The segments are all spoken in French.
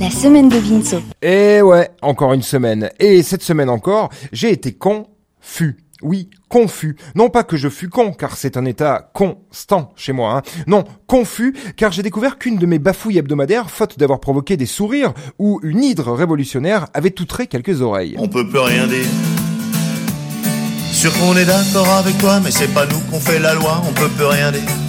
La semaine de Vinceau. Et ouais, encore une semaine. Et cette semaine encore, j'ai été confus. Oui, confus. Non pas que je fus con, car c'est un état constant chez moi. Hein. Non, confus, car j'ai découvert qu'une de mes bafouilles hebdomadaires, faute d'avoir provoqué des sourires, ou une hydre révolutionnaire, avait outré quelques oreilles. On peut plus rien dire. Sûr qu'on est d'accord avec toi, mais c'est pas nous qu'on fait la loi, on peut plus rien dire.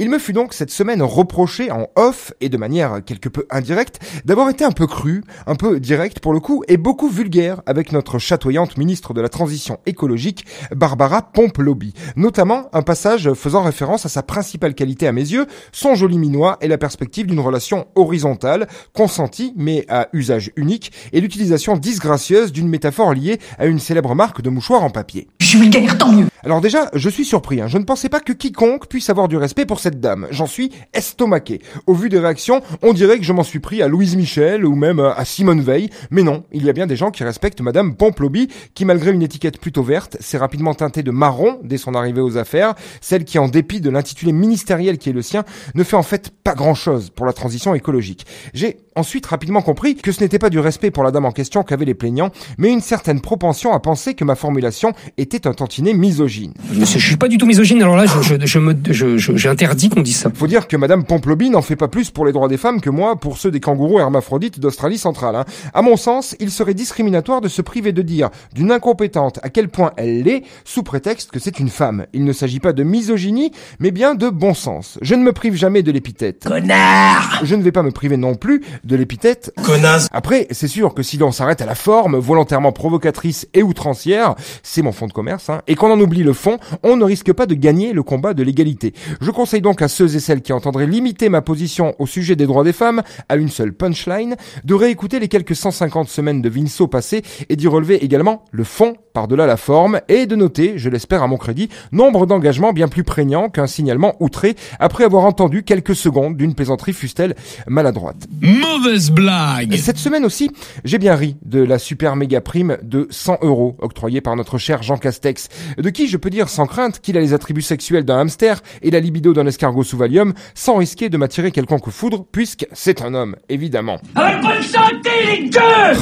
Il me fut donc cette semaine reproché en off et de manière quelque peu indirecte d'avoir été un peu cru, un peu direct pour le coup et beaucoup vulgaire avec notre chatoyante ministre de la Transition écologique Barbara Pomplobi. Notamment un passage faisant référence à sa principale qualité à mes yeux, son joli minois et la perspective d'une relation horizontale, consentie mais à usage unique et l'utilisation disgracieuse d'une métaphore liée à une célèbre marque de mouchoirs en papier. Je vulgaire, tant mieux. Alors déjà, je suis surpris. Hein. Je ne pensais pas que quiconque puisse avoir du respect pour cette dame. J'en suis estomaqué. Au vu des réactions, on dirait que je m'en suis pris à Louise Michel ou même à Simone Veil. Mais non, il y a bien des gens qui respectent Madame Pomplobi, qui malgré une étiquette plutôt verte, s'est rapidement teintée de marron dès son arrivée aux affaires. Celle qui, en dépit de l'intitulé ministériel qui est le sien, ne fait en fait pas grand-chose pour la transition écologique. J'ai ensuite rapidement compris que ce n'était pas du respect pour la dame en question qu'avaient les plaignants, mais une certaine propension à penser que ma formulation était un tantinet misogyne. Monsieur, je suis pas du tout misogyne, alors là, je, je, je me, je, je- j'interdis qu'on dise ça. Faut dire que Madame Pomplobi n'en fait pas plus pour les droits des femmes que moi pour ceux des kangourous hermaphrodites d'Australie centrale. Hein. À mon sens, il serait discriminatoire de se priver de dire d'une incompétente à quel point elle l'est, sous prétexte que c'est une femme. Il ne s'agit pas de misogynie, mais bien de bon sens. Je ne me prive jamais de l'épithète. Connard Je ne vais pas me priver non plus de l'épithète Connasse. après, c'est sûr que si l'on s'arrête à la forme, volontairement provocatrice et outrancière, c'est mon fond de commerce, hein, et qu'on en oublie le fond, on ne risque pas de gagner le combat de l'égalité. Je conseille donc à ceux et celles qui entendraient limiter ma position au sujet des droits des femmes à une seule punchline, de réécouter les quelques 150 semaines de Vinceau passées et d'y relever également le fond par-delà la forme, et de noter, je l'espère à mon crédit, nombre d'engagements bien plus prégnants qu'un signalement outré après avoir entendu quelques secondes d'une plaisanterie fût-elle maladroite. Mauvaise blague Et cette semaine aussi, j'ai bien ri de la super méga prime de 100 euros octroyée par notre cher Jean Castex, de qui je peux dire sans crainte qu'il a les attributs sexuels d'un hamster et la libido d'un escargot sous Valium, sans risquer de m'attirer quelconque foudre, puisque c'est un homme, évidemment. Avec bonne santé, les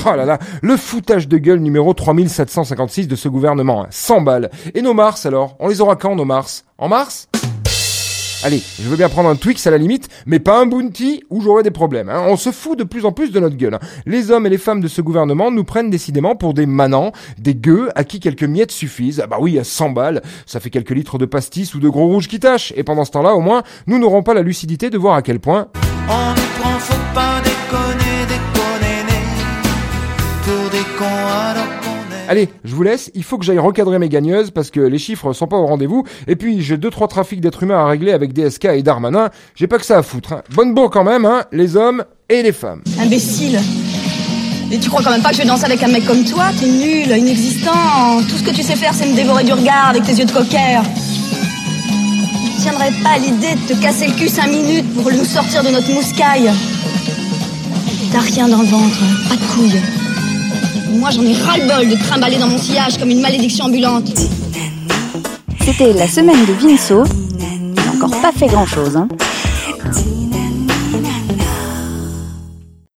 Oh là là, le foutage de gueule numéro 3756 de ce gouvernement, hein. 100 balles. Et nos Mars alors? On les aura quand nos Mars? En mars? Allez, je veux bien prendre un Twix à la limite, mais pas un Bounty où j'aurai des problèmes. hein. On se fout de plus en plus de notre gueule. hein. Les hommes et les femmes de ce gouvernement nous prennent décidément pour des manants, des gueux à qui quelques miettes suffisent. Ah bah oui, à 100 balles, ça fait quelques litres de pastis ou de gros rouge qui tâchent. Et pendant ce temps-là, au moins, nous n'aurons pas la lucidité de voir à quel point Allez, je vous laisse, il faut que j'aille recadrer mes gagneuses parce que les chiffres sont pas au rendez-vous. Et puis j'ai deux trois trafics d'êtres humains à régler avec DSK et Darmanin. J'ai pas que ça à foutre. Hein. Bonne bourre quand même, hein, les hommes et les femmes. Imbécile. Et tu crois quand même pas que je vais danser avec un mec comme toi T'es nul, inexistant. Tout ce que tu sais faire, c'est me dévorer du regard avec tes yeux de cocker. Je tiendrais pas l'idée de te casser le cul cinq minutes pour nous sortir de notre mouscaille. T'as rien dans le ventre, pas de couilles. Moi, j'en ai ras-le-bol de trimballer dans mon sillage comme une malédiction ambulante. C'était la semaine de Vinceau. Il n'a encore pas fait grand chose, hein.